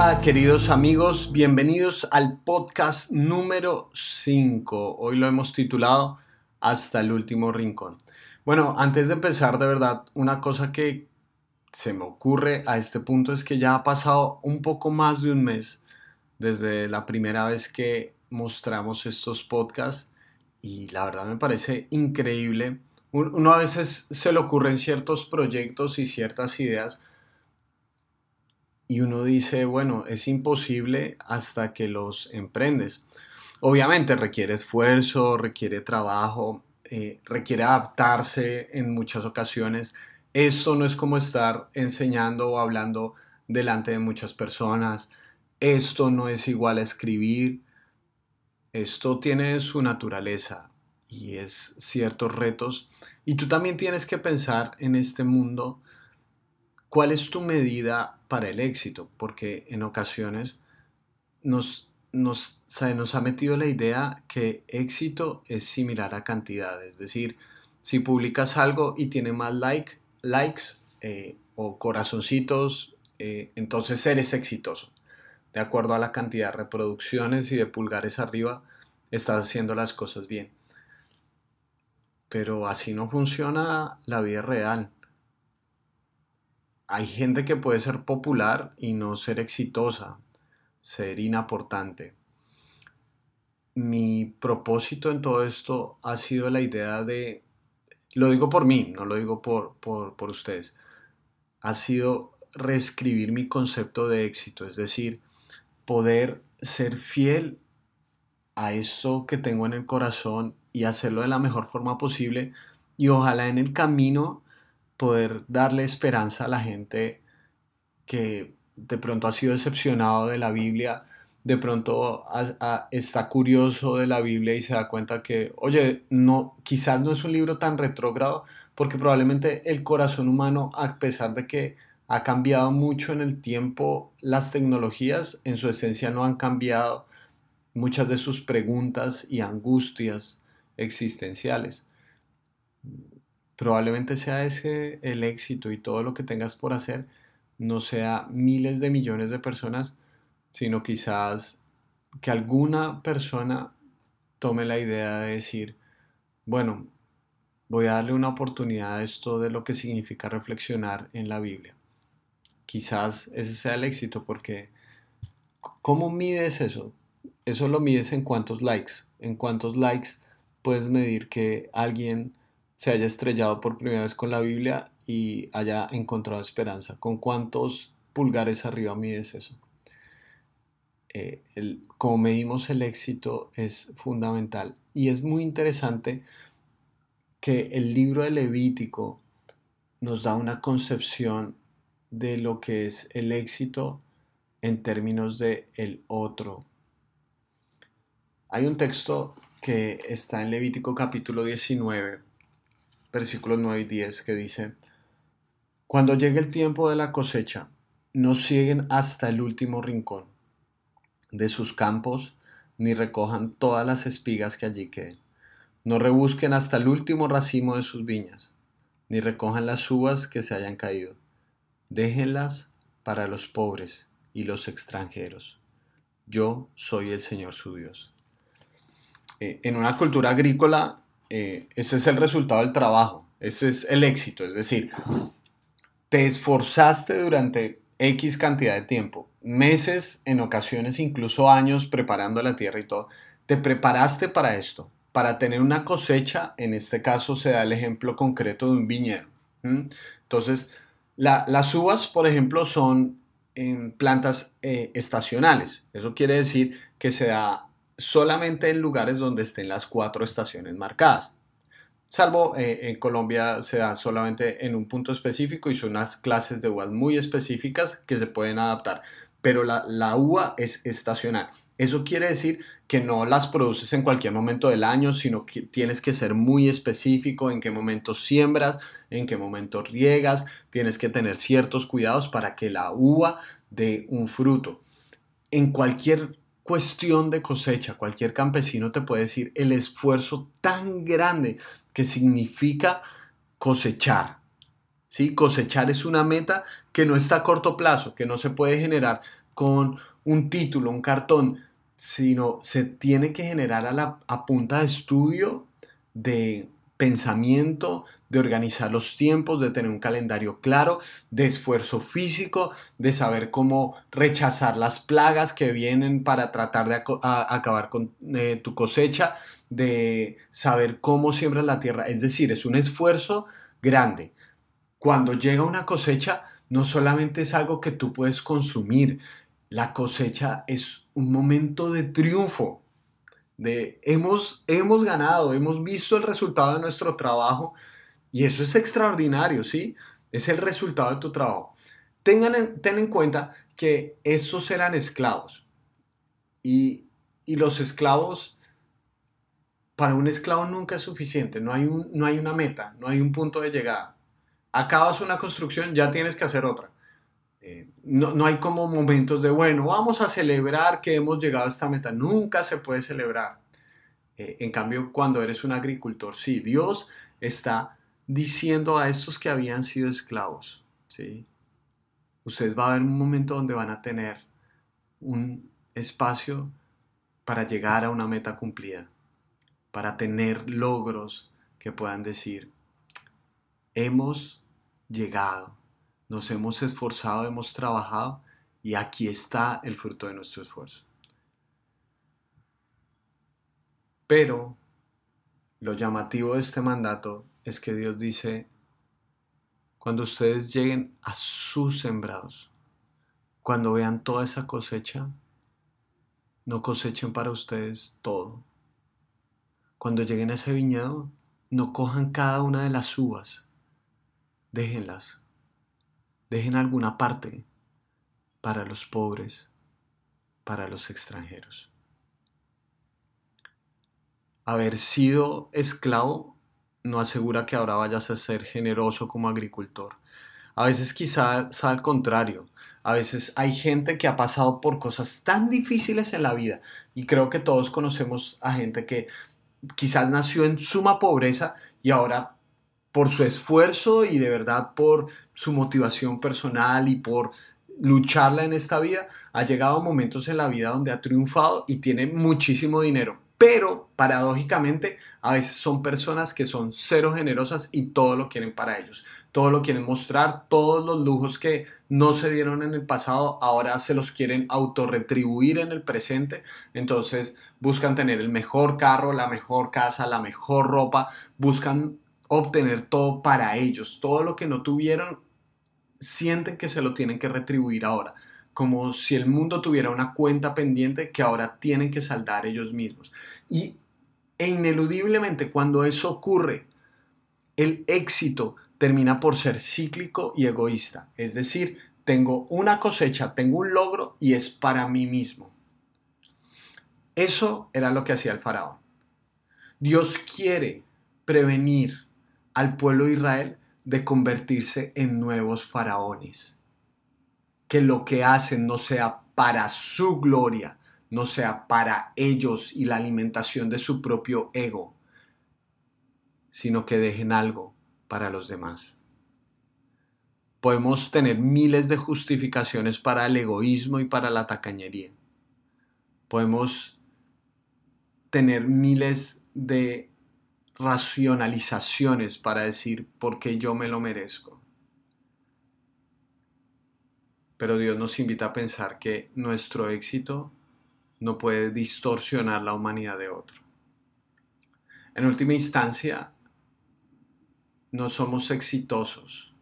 Hola queridos amigos, bienvenidos al podcast número 5. Hoy lo hemos titulado Hasta el último rincón. Bueno, antes de empezar de verdad, una cosa que se me ocurre a este punto es que ya ha pasado un poco más de un mes desde la primera vez que mostramos estos podcasts y la verdad me parece increíble. Uno a veces se le ocurren ciertos proyectos y ciertas ideas y uno dice, bueno, es imposible hasta que los emprendes. Obviamente requiere esfuerzo, requiere trabajo, eh, requiere adaptarse en muchas ocasiones. Esto no es como estar enseñando o hablando delante de muchas personas. Esto no es igual a escribir. Esto tiene su naturaleza y es ciertos retos. Y tú también tienes que pensar en este mundo cuál es tu medida para el éxito, porque en ocasiones nos, ha metido la idea que éxito es similar a cantidad, es decir, si publicas algo y tiene más like, likes eh, o corazoncitos, eh, entonces eres exitoso. De acuerdo a la cantidad de reproducciones y de pulgares arriba, estás haciendo las cosas bien. Pero así no funciona la vida real. Hay gente que puede ser popular y no ser exitosa, ser inaportante. Mi propósito en todo esto ha sido la idea de, lo digo por mí, no lo digo por, por, por ustedes, ha sido reescribir mi concepto de éxito, es decir, poder ser fiel a eso que tengo en el corazón y hacerlo de la mejor forma posible y ojalá en el camino poder darle esperanza a la gente que de pronto ha sido decepcionado de la Biblia, de pronto está curioso de la Biblia y se da cuenta que, oye, no, quizás no es un libro tan retrógrado, porque probablemente el corazón humano, a pesar de que ha cambiado mucho en el tiempo, las tecnologías en su esencia no han cambiado muchas de sus preguntas y angustias existenciales. Probablemente sea ese el éxito y todo lo que tengas por hacer no sea miles de millones de personas, sino quizás que alguna persona tome la idea de decir, bueno, voy a darle una oportunidad a esto de lo que significa reflexionar en la Biblia. Quizás ese sea el éxito porque ¿cómo mides eso? Eso lo mides en cuántos likes. En cuántos likes puedes medir que alguien se haya estrellado por primera vez con la Biblia y haya encontrado esperanza. ¿Con cuántos pulgares arriba mides eso? Eh, como medimos el éxito es fundamental. Y es muy interesante que el libro de Levítico nos da una concepción de lo que es el éxito en términos de el otro. Hay un texto que está en Levítico capítulo 19, versículos 9 y 10, que dice, Cuando llegue el tiempo de la cosecha, no siguen hasta el último rincón de sus campos, ni recojan todas las espigas que allí queden. No rebusquen hasta el último racimo de sus viñas, ni recojan las uvas que se hayan caído. Déjenlas para los pobres y los extranjeros. Yo soy el Señor su Dios. Eh, en una cultura agrícola, eh, ese es el resultado del trabajo, ese es el éxito, es decir, te esforzaste durante X cantidad de tiempo, meses, en ocasiones incluso años preparando la tierra y todo, te preparaste para esto, para tener una cosecha, en este caso se da el ejemplo concreto de un viñedo. Entonces, las uvas, por ejemplo, son en plantas eh, estacionales. Eso quiere decir que se da solamente en lugares donde estén las cuatro estaciones marcadas. Salvo eh, en Colombia se da solamente en un punto específico y son unas clases de uvas muy específicas que se pueden adaptar. Pero la, la uva es estacional. Eso quiere decir que no las produces en cualquier momento del año, sino que tienes que ser muy específico en qué momento siembras, en qué momento riegas, tienes que tener ciertos cuidados para que la uva dé un fruto. En cualquier cuestión de cosecha, cualquier campesino te puede decir el esfuerzo tan grande que significa cosechar. ¿sí? Cosechar es una meta que no está a corto plazo, que no se puede generar con un título, un cartón, sino se tiene que generar a, la, punta de estudio, de pensamiento, de organizar los tiempos, de tener un calendario claro, de esfuerzo físico, de saber cómo rechazar las plagas que vienen para tratar de acabar con eh, tu cosecha, de saber cómo siembras la tierra. Es decir, es un esfuerzo grande. Cuando llega una cosecha, no solamente es algo que tú puedes consumir, la cosecha es un momento de triunfo, de hemos, hemos ganado, hemos visto el resultado de nuestro trabajo y eso es extraordinario, ¿sí? Es el resultado de tu trabajo. Tengan ten en cuenta que estos eran esclavos y, y los esclavos, para un esclavo nunca es suficiente, no hay, un, no hay una meta, no hay un punto de llegada. Acabas una construcción, ya tienes que hacer otra. Eh, no, no, hay como momentos de, bueno, vamos a celebrar que hemos llegado a esta meta. Nunca se puede celebrar. Eh, en cambio, cuando eres un agricultor, sí, Dios está diciendo a estos que habían sido esclavos, ¿sí? Ustedes va a haber un momento donde van a tener un espacio para llegar a una meta cumplida, para tener logros que puedan decir, hemos llegado nos hemos esforzado, hemos trabajado y aquí está el fruto de nuestro esfuerzo. Pero lo llamativo de este mandato es que Dios dice, cuando ustedes lleguen a sus sembrados, cuando vean toda esa cosecha, no cosechen para ustedes todo. Cuando lleguen a ese viñedo, no cojan cada una de las uvas, déjenlas, Dejen alguna parte para los pobres, para los extranjeros. Haber sido esclavo no asegura que ahora vayas a ser generoso como agricultor. A veces quizás al contrario. A veces hay gente que ha pasado por cosas tan difíciles en la vida y creo que todos conocemos a gente que quizás nació en suma pobreza y ahora por su esfuerzo y de verdad por su motivación personal y por lucharla en esta vida, ha llegado a momentos en la vida donde ha triunfado y tiene muchísimo dinero. Pero paradójicamente a veces son personas que son cero generosas y todo lo quieren para ellos. Todo lo quieren mostrar, todos los lujos que no se dieron en el pasado ahora se los quieren autorretribuir en el presente. Entonces buscan tener el mejor carro, la mejor casa, la mejor ropa, buscan obtener todo para ellos. Todo lo que no tuvieron, sienten que se lo tienen que retribuir ahora. Como si el mundo tuviera una cuenta pendiente que ahora tienen que saldar ellos mismos. Y e ineludiblemente cuando eso ocurre, el éxito termina por ser cíclico y egoísta. Es decir, tengo una cosecha, tengo un logro y es para mí mismo. Eso era lo que hacía el faraón. Dios quiere prevenir al pueblo de Israel de convertirse en nuevos faraones. Que lo que hacen no sea para su gloria, no sea para ellos y la alimentación de su propio ego, sino que dejen algo para los demás. Podemos tener miles de justificaciones para el egoísmo y para la tacañería. Podemos tener miles de racionalizaciones para decir por qué yo me lo merezco. Pero Dios nos invita a pensar que nuestro éxito no puede distorsionar la humanidad de otro. En última instancia, no somos exitosos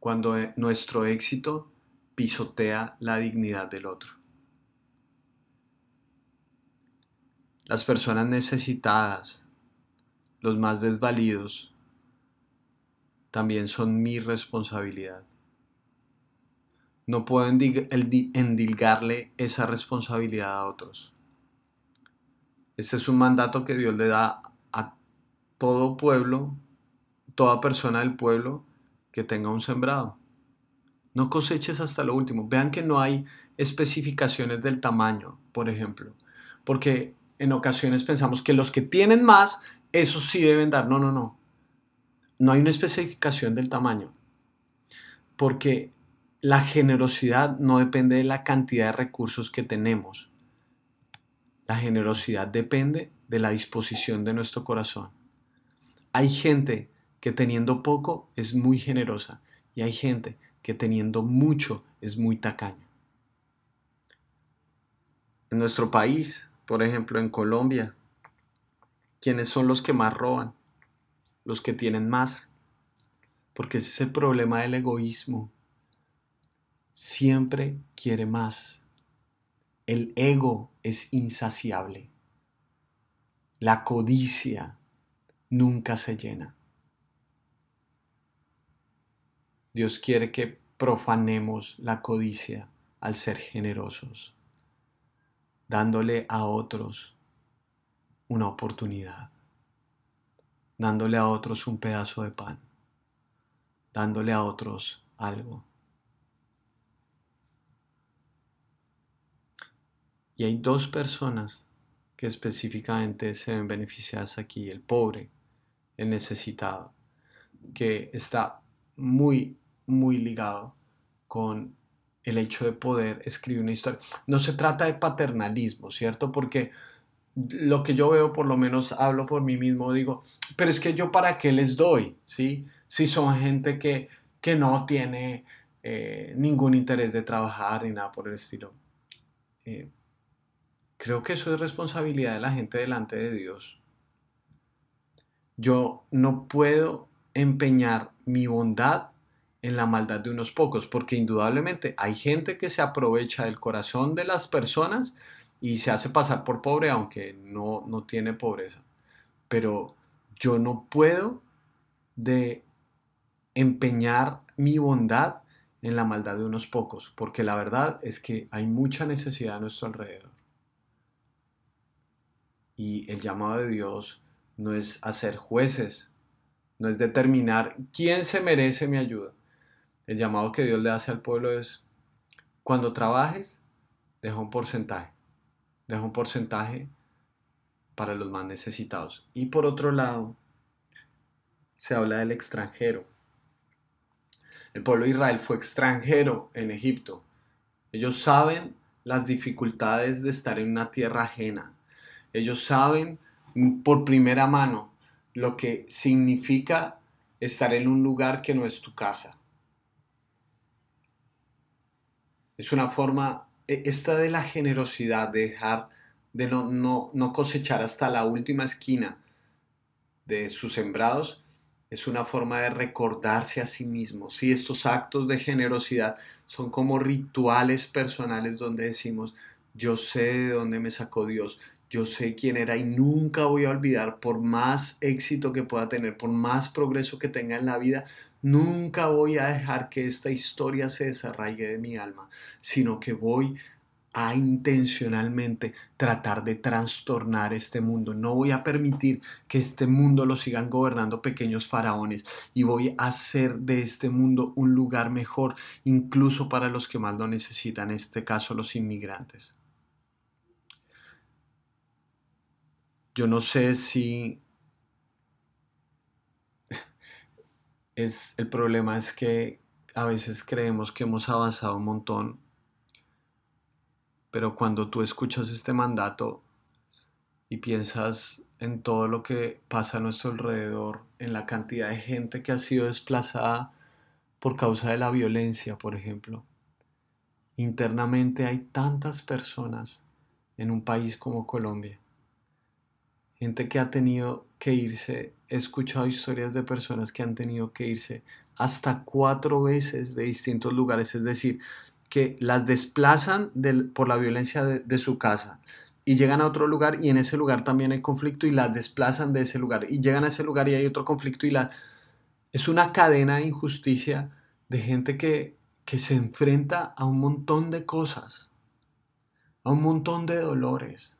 cuando nuestro éxito pisotea la dignidad del otro. Las personas necesitadas los más desvalidos, también son mi responsabilidad. No puedo endilgarle esa responsabilidad a otros. Ese es un mandato que Dios le da a todo pueblo, toda persona del pueblo que tenga un sembrado. No coseches hasta lo último. Vean que no hay especificaciones del tamaño, por ejemplo, porque en ocasiones pensamos que los que tienen más eso sí deben dar. No, no, no. No hay una especificación del tamaño. Porque la generosidad no depende de la cantidad de recursos que tenemos. La generosidad depende de la disposición de nuestro corazón. Hay gente que teniendo poco es muy generosa y hay gente que teniendo mucho es muy tacaña. En nuestro país, por ejemplo en Colombia, ¿quiénes son los que más roban? Los que tienen más. Porque ese es el problema del egoísmo. Siempre quiere más. El ego es insaciable. La codicia nunca se llena. Dios quiere que profanemos la codicia al ser generosos, dándole a otros una oportunidad, dándole a otros un pedazo de pan, dándole a otros algo. Y hay dos personas que específicamente se ven beneficiadas aquí, el pobre, el necesitado, que está muy, muy ligado con el hecho de poder escribir una historia. No se trata de paternalismo, ¿cierto? Porque lo que yo veo, por lo menos hablo por mí mismo, digo, pero es que yo para qué les doy, ¿sí? Si son gente que, que no tiene eh, ningún interés de trabajar ni nada por el estilo. Eh, Creo que eso es responsabilidad de la gente delante de Dios. Yo no puedo empeñar mi bondad en la maldad de unos pocos, porque indudablemente hay gente que se aprovecha del corazón de las personas y se hace pasar por pobre aunque no, no tiene pobreza. Pero yo no puedo de empeñar mi bondad en la maldad de unos pocos, porque la verdad es que hay mucha necesidad a nuestro alrededor. Y el llamado de Dios no es hacer jueces, no es determinar quién se merece mi ayuda. El llamado que Dios le hace al pueblo es, cuando trabajes, deja un porcentaje, deja un porcentaje para los más necesitados. Y por otro lado, se habla del extranjero. El pueblo de Israel fue extranjero en Egipto. Ellos saben las dificultades de estar en una tierra ajena, ellos saben por primera mano lo que significa estar en un lugar que no es tu casa. Es una forma, esta de la generosidad, de dejar, de no, cosechar hasta la última esquina de sus sembrados, es una forma de recordarse a sí mismo. Si estos actos de generosidad son como rituales personales donde decimos, yo sé de dónde me sacó Dios, yo sé quién era y nunca voy a olvidar, por más éxito que pueda tener, por más progreso que tenga en la vida, nunca voy a dejar que esta historia se desarraigue de mi alma, sino que voy a intencionalmente tratar de trastornar este mundo. No voy a permitir que este mundo lo sigan gobernando pequeños faraones y voy a hacer de este mundo un lugar mejor, incluso para los que más lo necesitan, en este caso los inmigrantes. Yo no sé si es el problema es que a veces creemos que hemos avanzado un montón, pero cuando tú escuchas este mandato y piensas en todo lo que pasa a nuestro alrededor, en la cantidad de gente que ha sido desplazada por causa de la violencia, por ejemplo. Internamente hay tantas personas en un país como Colombia gente que ha tenido que irse, he escuchado historias de personas que han tenido que irse hasta cuatro veces de distintos lugares, es decir, que las desplazan por la violencia de, su casa y llegan a otro lugar y en ese lugar también hay conflicto y las desplazan de ese lugar y llegan a ese lugar y hay otro conflicto y la... Es una cadena de injusticia de gente que, que se enfrenta a un montón de cosas, a un montón de dolores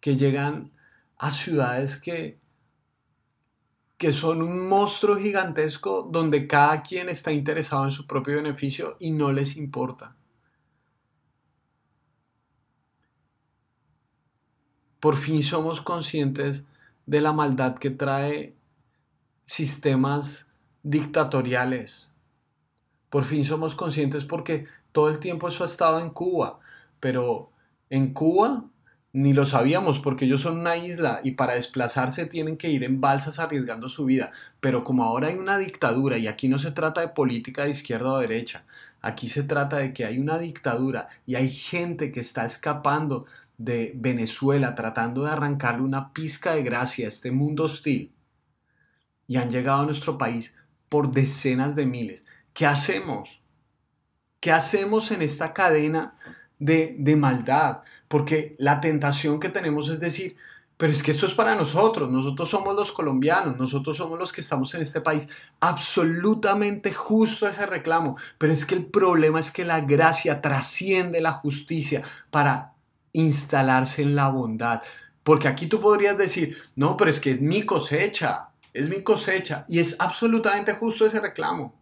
que llegan a ciudades que, que son un monstruo gigantesco donde cada quien está interesado en su propio beneficio y no les importa. Por fin somos conscientes de la maldad que trae sistemas dictatoriales, Por fin somos conscientes porque todo el tiempo eso ha estado en Cuba, pero en Cuba ni lo sabíamos porque ellos son una isla y para desplazarse tienen que ir en balsas arriesgando su vida. Pero como ahora hay una dictadura y aquí no se trata de política de izquierda o derecha, aquí se trata de que hay una dictadura y hay gente que está escapando de Venezuela tratando de arrancarle una pizca de gracia a este mundo hostil y han llegado a nuestro país por decenas de miles. ¿Qué hacemos? ¿Qué hacemos en esta cadena de, de maldad? Porque la tentación que tenemos es decir, pero es que esto es para nosotros, nosotros somos los colombianos, nosotros somos los que estamos en este país. Absolutamente justo ese reclamo, pero es que el problema es que la gracia trasciende la justicia para instalarse en la bondad. Porque aquí tú podrías decir, no, pero es que es mi cosecha, es mi cosecha y es absolutamente justo ese reclamo.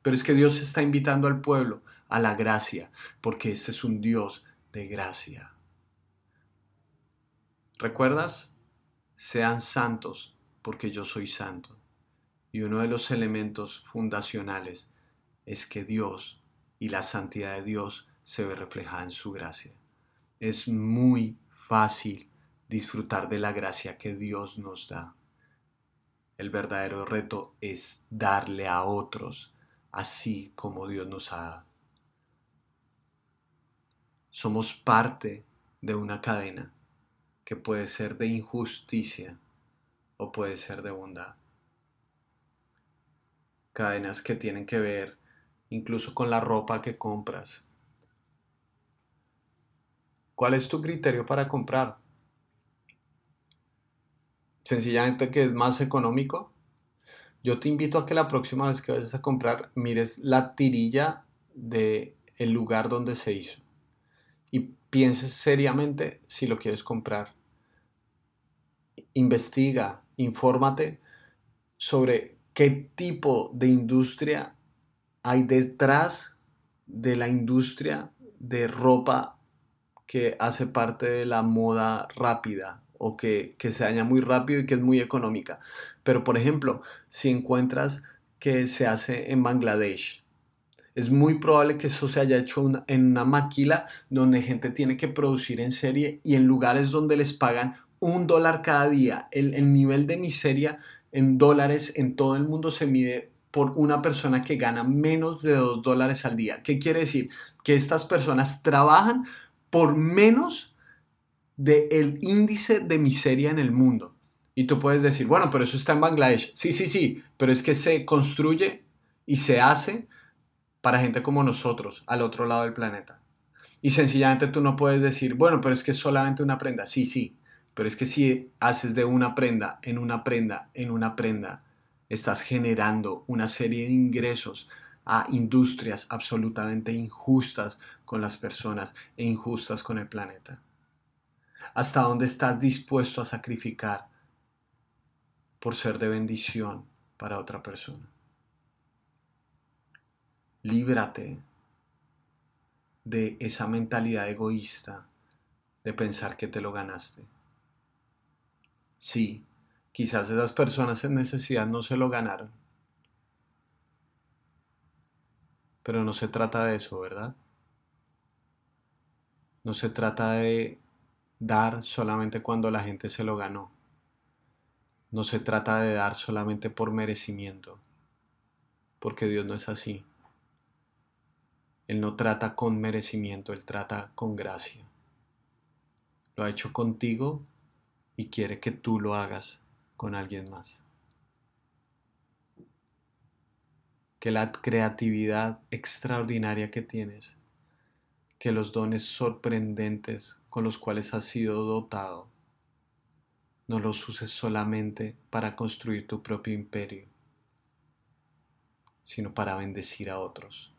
Pero es que Dios está invitando al pueblo a la gracia, porque este es un Dios de gracia. ¿Recuerdas? Sean santos porque yo soy santo. Y uno de los elementos fundacionales es que Dios y la santidad de Dios se ve reflejada en su gracia. Es muy fácil disfrutar de la gracia que Dios nos da. El verdadero reto es darle a otros así como Dios nos ha dado. Somos parte de una cadena que puede ser de injusticia o puede ser de bondad. Cadenas que tienen que ver incluso con la ropa que compras. ¿Cuál es tu criterio para comprar? Sencillamente que es más económico. Yo te invito a que la próxima vez que vayas a comprar mires la tirilla de el lugar donde se hizo pienses seriamente si lo quieres comprar. Investiga, infórmate sobre qué tipo de industria hay detrás de la industria de ropa que hace parte de la moda rápida o que, que se daña muy rápido y que es muy económica. Pero por ejemplo, si encuentras que se hace en Bangladesh, es muy probable que eso se haya hecho en una maquila donde gente tiene que producir en serie y en lugares donde les pagan un dólar cada día. El, el nivel de miseria en dólares en todo el mundo se mide por una persona que gana menos de dos dólares al día. ¿Qué quiere decir? Que estas personas trabajan por menos del índice de miseria en el mundo. Y tú puedes decir, bueno, pero eso está en Bangladesh. Sí, sí, sí, pero es que se construye y se hace para gente como nosotros al otro lado del planeta. Y sencillamente tú no puedes decir, bueno, pero es que es solamente una prenda. Sí, sí, pero es que si haces de una prenda en una prenda en una prenda, estás generando una serie de ingresos a industrias absolutamente injustas con las personas e injustas con el planeta. ¿Hasta dónde estás dispuesto a sacrificar por ser de bendición para otra persona? Líbrate de esa mentalidad egoísta de pensar que te lo ganaste. Sí, quizás esas personas en necesidad no se lo ganaron. Pero no se trata de eso, ¿verdad? No se trata de dar solamente cuando la gente se lo ganó. No se trata de dar solamente por merecimiento, porque Dios no es así. Él no trata con merecimiento, Él trata con gracia. Lo ha hecho contigo y quiere que tú lo hagas con alguien más. Que la creatividad extraordinaria que tienes, que los dones sorprendentes con los cuales has sido dotado, no los uses solamente para construir tu propio imperio, sino para bendecir a otros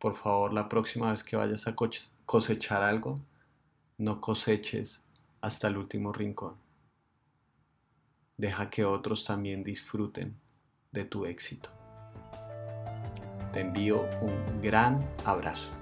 por favor la próxima vez que vayas a cosechar algo, no coseches hasta el último rincón. Deja que otros también disfruten de tu éxito. Te envío un gran abrazo.